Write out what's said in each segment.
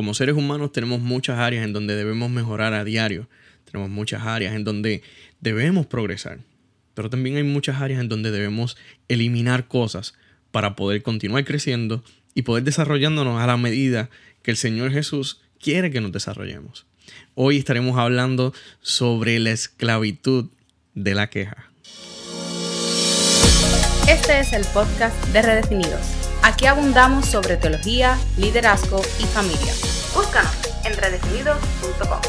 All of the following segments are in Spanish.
como seres humanos tenemos muchas áreas en donde debemos mejorar a diario. Tenemos muchas áreas en donde debemos progresar. Pero también hay muchas áreas en donde debemos eliminar cosas para poder continuar creciendo y poder desarrollándonos a la medida que el Señor Jesús quiere que nos desarrollemos. Hoy estaremos hablando sobre la esclavitud de la queja. Este es el podcast de Redefinidos. Aquí abundamos sobre teología, liderazgo y familia. Búscanos en redefinidos.com.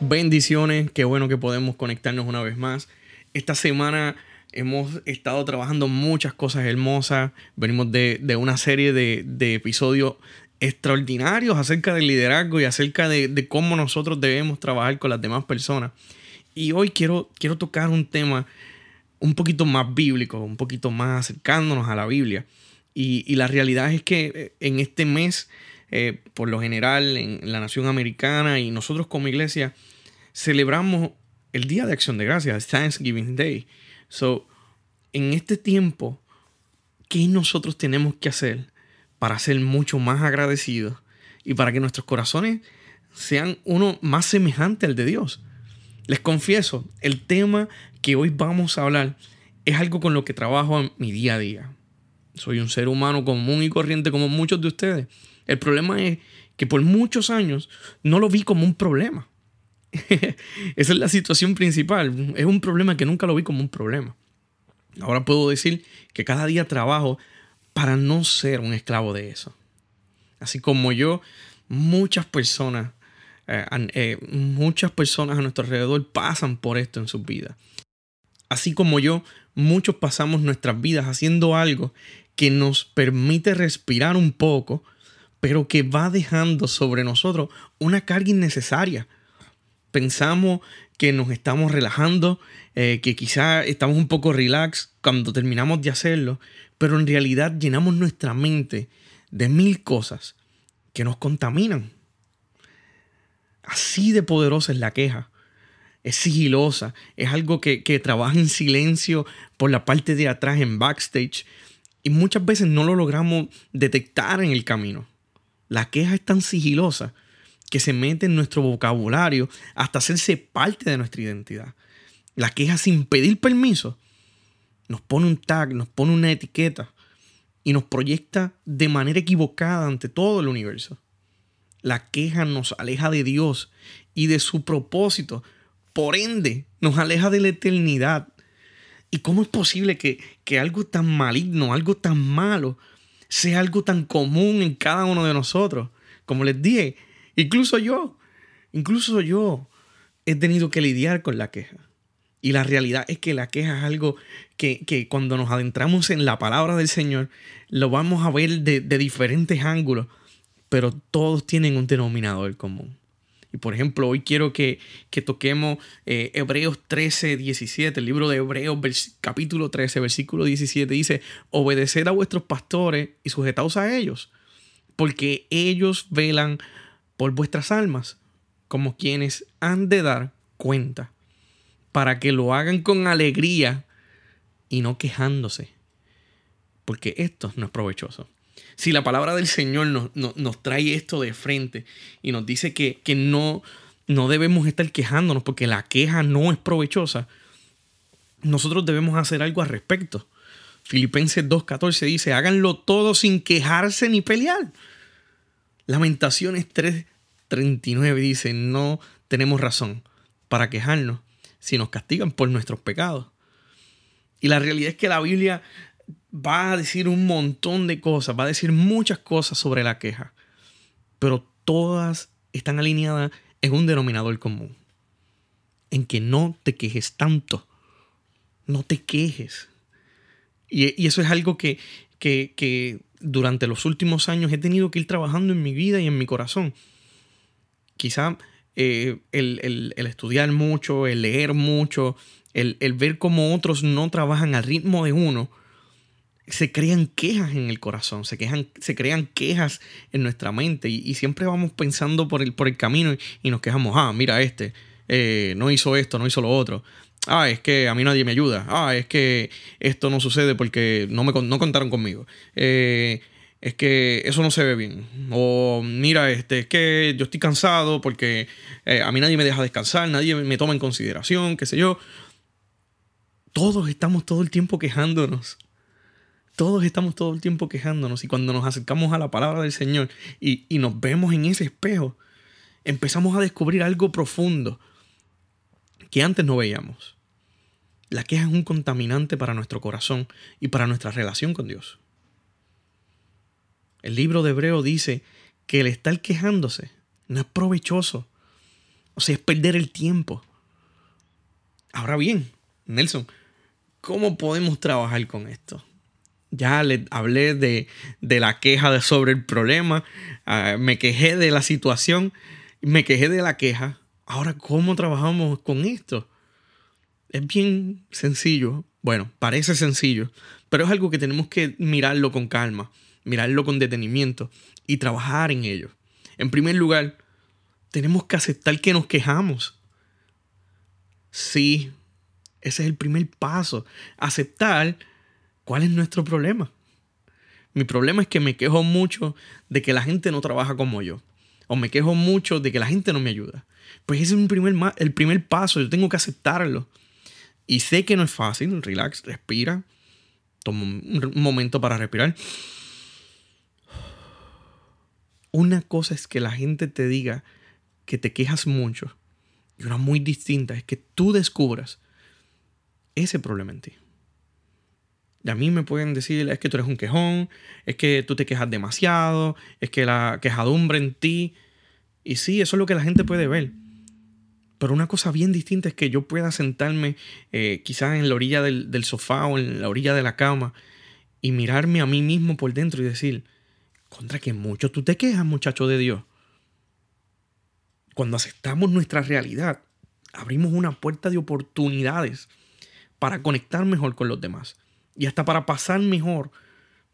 Bendiciones, qué bueno que podemos conectarnos una vez más. Esta semana hemos estado trabajando muchas cosas hermosas. Venimos de, una serie de, episodios extraordinarios acerca del liderazgo y acerca de, cómo nosotros debemos trabajar con las demás personas. Y hoy quiero, quiero tocar un tema un poquito más bíblico, un poquito más acercándonos a la Biblia. Y, la realidad es que eh, en este mes, eh, por lo general, en la nación americana y nosotros como iglesia, celebramos el Día de Acción de Gracias, Thanksgiving Day. So, en este tiempo, ¿qué nosotros tenemos que hacer para ser mucho más agradecidos y para que nuestros corazones sean uno más semejante al de Dios? Les confieso, el tema que hoy vamos a hablar es algo con lo que trabajo en mi día a día. Soy un ser humano común y corriente como muchos de ustedes. El problema es que por muchos años no lo vi como un problema. Esa es la situación principal. Es un problema que nunca lo vi como un problema. Ahora puedo decir que cada día trabajo para no ser un esclavo de eso. Así como yo, muchas personas, eh, eh, muchas personas a nuestro alrededor pasan por esto en sus vidas. Así como yo, muchos pasamos nuestras vidas haciendo algo que nos permite respirar un poco, pero que va dejando sobre nosotros una carga innecesaria pensamos que nos estamos relajando, eh, que quizá estamos un poco relax cuando terminamos de hacerlo, pero en realidad llenamos nuestra mente de mil cosas que nos contaminan. Así de poderosa es la queja. Es sigilosa, es algo que, que trabaja en silencio por la parte de atrás en backstage y muchas veces no lo logramos detectar en el camino. La queja es tan sigilosa que se mete en nuestro vocabulario hasta hacerse parte de nuestra identidad. La queja sin pedir permiso nos pone un tag, nos pone una etiqueta y nos proyecta de manera equivocada ante todo el universo. La queja nos aleja de Dios y de su propósito. Por ende, nos aleja de la eternidad. ¿Y cómo es posible que, que algo tan maligno, algo tan malo, sea algo tan común en cada uno de nosotros? Como les dije, Incluso yo, incluso yo he tenido que lidiar con la queja. Y la realidad es que la queja es algo que, cuando nos adentramos en la palabra del Señor, lo vamos a ver de, diferentes ángulos, pero todos tienen un denominador común. Y por ejemplo, hoy quiero que, toquemos eh, Hebreos 13, 17, el libro de Hebreos capítulo 13, versículo 17, dice, obedeced a vuestros pastores y sujetaos a ellos, porque ellos velan por vuestras almas, como quienes han de dar cuenta, para que lo hagan con alegría y no quejándose, porque esto no es provechoso. Si la palabra del Señor nos, trae esto de frente y nos dice que, que no, no debemos estar quejándonos porque la queja no es provechosa, nosotros debemos hacer algo al respecto. Filipenses 2.14 dice, háganlo todo sin quejarse ni pelear. Lamentaciones 3:39 dice, no tenemos razón para quejarnos si nos castigan por nuestros pecados. Y la realidad es que la Biblia va a decir un montón de cosas, va a decir muchas cosas sobre la queja, pero todas están alineadas en un denominador común, en que no te quejes tanto, no te quejes. Y, eso es algo que, que durante los últimos años he tenido que ir trabajando en mi vida y en mi corazón. Quizá eh, el, estudiar mucho, el leer mucho, el, ver cómo otros no trabajan al ritmo de uno, se crean quejas en el corazón, se, quejan, se crean quejas en nuestra mente y, siempre vamos pensando por el, por el camino y, nos quejamos, ah, mira este, eh, no hizo esto, no hizo lo otro. Ah, es que a mí nadie me ayuda. Ah, es que esto no sucede porque no, me, no contaron conmigo. Eh, es que eso no se ve bien. O mira, este, es que yo estoy cansado porque eh, a mí nadie me deja descansar, nadie me toma en consideración, qué sé yo. Todos estamos todo el tiempo quejándonos. Todos estamos todo el tiempo quejándonos. Y cuando nos acercamos a la palabra del Señor y, y nos vemos en ese espejo, empezamos a descubrir algo profundo que antes no veíamos. La queja es un contaminante para nuestro corazón y para nuestra relación con Dios. El libro de Hebreo dice que el estar quejándose no es provechoso. O sea, es perder el tiempo. Ahora bien, Nelson, ¿cómo podemos trabajar con esto? Ya le hablé de, la queja sobre el problema, ah, me quejé de la situación, me quejé de la queja. Ahora, ¿cómo trabajamos con esto? Es bien sencillo. Bueno, parece sencillo, pero es algo que tenemos que mirarlo con calma mirarlo con detenimiento y trabajar en ello. En primer lugar, tenemos que aceptar que nos quejamos. Sí, ese es el primer paso. Aceptar cuál es nuestro problema. Mi problema es que me quejo mucho de que la gente no trabaja como yo. O me quejo mucho de que la gente no me ayuda. Pues ese es el primer, el primer paso. Yo tengo que aceptarlo. Y sé que no es fácil. Relax, respira. Toma un momento para respirar. Una cosa es que la gente te diga que te quejas mucho y una muy distinta es que tú descubras ese problema en ti. Y a mí me pueden decir, es que tú eres un quejón, es que tú te quejas demasiado, es que la quejadumbre en ti. Y sí, eso es lo que la gente puede ver. Pero una cosa bien distinta es que yo pueda sentarme eh, quizás en la orilla del, del sofá o en la orilla de la cama y mirarme a mí mismo por dentro y decir, contra que mucho tú te quejas, muchacho de Dios. Cuando aceptamos nuestra realidad, abrimos una puerta de oportunidades para conectar mejor con los demás y hasta para pasar mejor,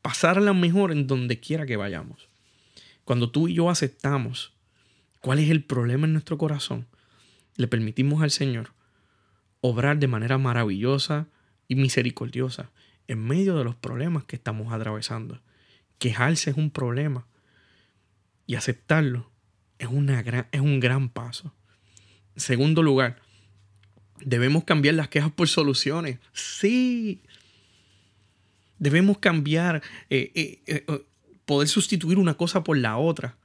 pasarla mejor en donde quiera que vayamos. Cuando tú y yo aceptamos cuál es el problema en nuestro corazón, le permitimos al Señor obrar de manera maravillosa y misericordiosa en medio de los problemas que estamos atravesando. Quejarse es un problema. Y aceptarlo es, una es un gran paso. En segundo lugar, debemos cambiar las quejas por soluciones. Sí. Debemos cambiar, eh, eh, eh, poder sustituir una cosa por la otra.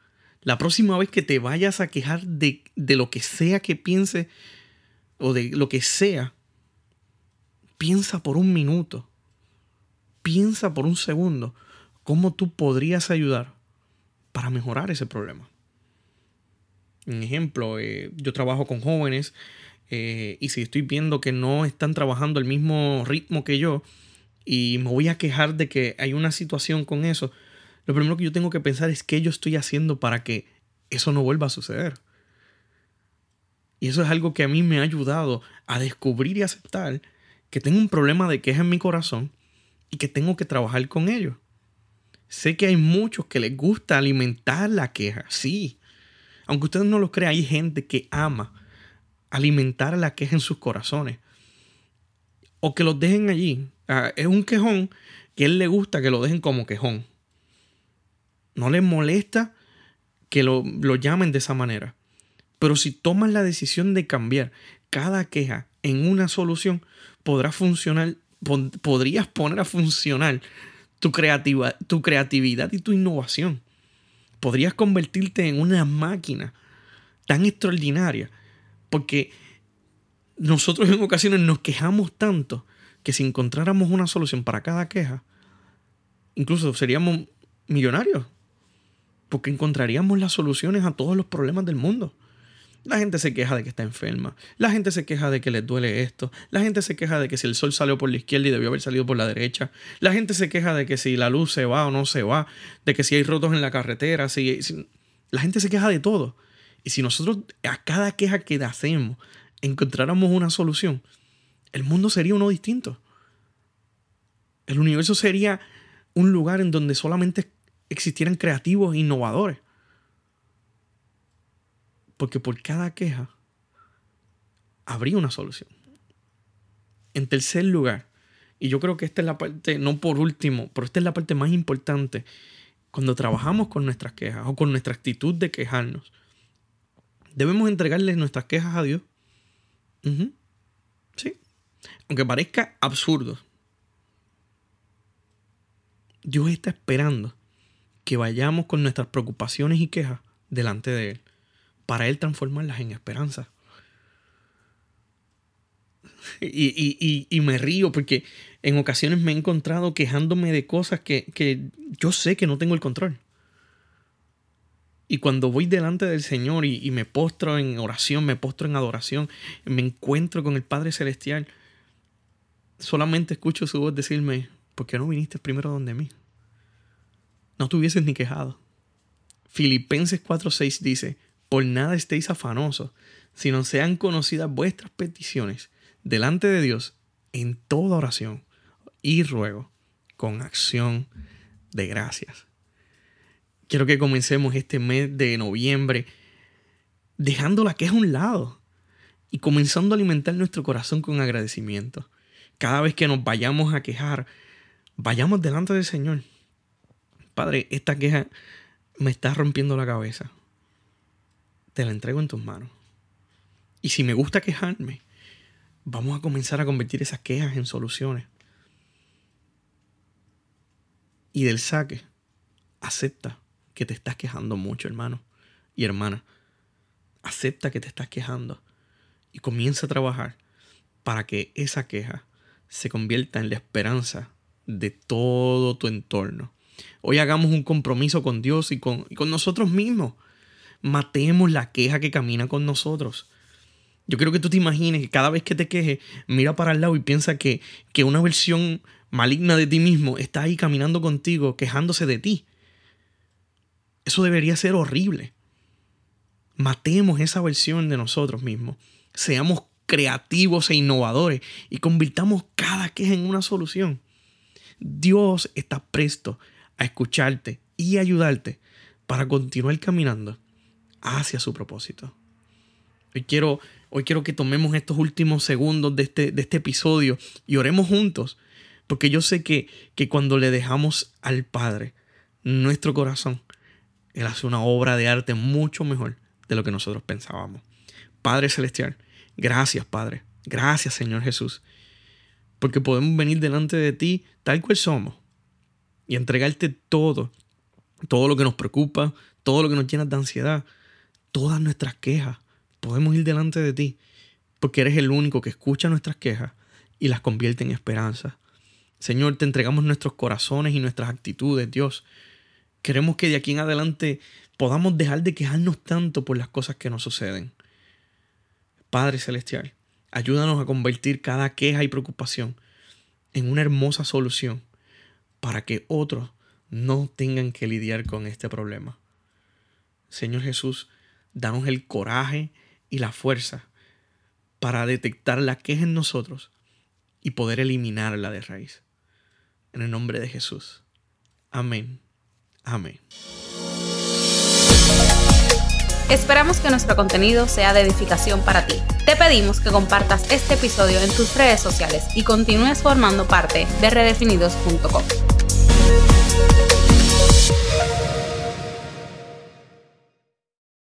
La próxima vez que te vayas a quejar de, de lo que sea que piense o de lo que sea, piensa por un minuto. Piensa por un segundo cómo tú podrías ayudar para mejorar ese problema. Un ejemplo, eh, yo trabajo con jóvenes eh, y si estoy viendo que no están trabajando al mismo ritmo que yo y me voy a quejar de que hay una situación con eso, lo primero que yo tengo que pensar es qué yo estoy haciendo para que eso no vuelva a suceder. Y eso es algo que a mí me ha ayudado a descubrir y aceptar que tengo un problema de queja en mi corazón y que tengo que trabajar con ello. Sé que hay muchos que les gusta alimentar la queja, sí. Aunque ustedes no lo crean, hay gente que ama alimentar la queja en sus corazones. O que los dejen allí. Ah, es un quejón que a él le gusta que lo dejen como quejón. No les molesta que lo, lo llamen de esa manera. Pero si tomas la decisión de cambiar cada queja en una solución, funcionar, podrías poner a funcionar tu, creativa, tu creatividad y tu innovación. Podrías convertirte en una máquina tan extraordinaria. Porque nosotros en ocasiones nos quejamos tanto que si encontráramos una solución para cada queja, incluso seríamos millonarios. Porque encontraríamos las soluciones a todos los problemas del mundo. La gente se queja de que está enferma. La gente se queja de que les duele esto. La gente se queja de que si el sol salió por la izquierda y debió haber salido por la derecha. La gente se queja de que si la luz se va o no se va. De que si hay rotos en la carretera. Si, La gente se queja de todo. Y si nosotros a cada queja que hacemos encontráramos una solución, el mundo sería uno distinto. El universo sería un lugar en donde solamente existieran creativos e innovadores. Porque por cada queja habría una solución. En tercer lugar, y yo creo que esta es la parte, no por último, pero esta es la parte más importante, cuando trabajamos con nuestras quejas o con nuestra actitud de quejarnos, debemos entregarles nuestras quejas a Dios. Sí. Aunque parezca absurdo, Dios está esperando que vayamos con nuestras preocupaciones y quejas delante de Él, para Él transformarlas en esperanza. Y, me río porque en ocasiones me he encontrado quejándome de cosas que, que yo sé que no tengo el control. Y cuando voy delante del Señor y, me postro en oración, me postro en adoración, me encuentro con el Padre Celestial, solamente escucho su voz decirme, ¿por qué no viniste primero donde mí? No te hubieses ni quejado. Filipenses 4:6 dice, por nada estéis afanosos, sino sean conocidas vuestras peticiones delante de Dios en toda oración y ruego con acción de gracias. Quiero que comencemos este mes de noviembre dejando la queja a un lado y comenzando a alimentar nuestro corazón con agradecimiento. Cada vez que nos vayamos a quejar, vayamos delante del Señor. Padre, esta queja me está rompiendo la cabeza. Te la entrego en tus manos. Y si me gusta quejarme, vamos a comenzar a convertir esas quejas en soluciones. Y del saque, acepta que te estás quejando mucho, hermano y hermana. Acepta que te estás quejando y comienza a trabajar para que esa queja se convierta en la esperanza de todo tu entorno. Hoy hagamos un compromiso con Dios y con, con nosotros mismos. Matemos la queja que camina con nosotros. Yo quiero que tú te imagines que cada vez que te quejes, mira para el lado y piensa que, que una versión maligna de ti mismo está ahí caminando contigo, quejándose de ti. Eso debería ser horrible. Matemos esa versión de nosotros mismos. Seamos creativos e innovadores y convirtamos cada queja en una solución. Dios está presto a escucharte y ayudarte para continuar caminando hacia su propósito. Hoy quiero, hoy quiero que tomemos estos últimos segundos de este, de este episodio y oremos juntos, porque yo sé que, que cuando le dejamos al Padre nuestro corazón, él hace una obra de arte mucho mejor de lo que nosotros pensábamos. Padre Celestial, gracias Padre, gracias Señor Jesús, porque podemos venir delante de ti tal cual somos y entregarte todo, todo lo que nos preocupa, todo lo que nos llena de ansiedad, todas nuestras quejas. Podemos ir delante de ti, porque eres el único que escucha nuestras quejas y las convierte en esperanza. Señor, te entregamos nuestros corazones y nuestras actitudes, Dios. Queremos que de aquí en adelante podamos dejar de quejarnos tanto por las cosas que nos suceden. Padre Celestial, ayúdanos a convertir cada queja y preocupación en una hermosa solución para que otros no tengan que lidiar con este problema. Señor Jesús, danos el coraje y la fuerza para detectar la queja en nosotros y poder eliminarla de raíz. En el nombre de Jesús. Amén. Amén. Esperamos que nuestro contenido sea de edificación para ti. Te pedimos que compartas este episodio en tus redes sociales y continúes formando parte de redefinidos.com.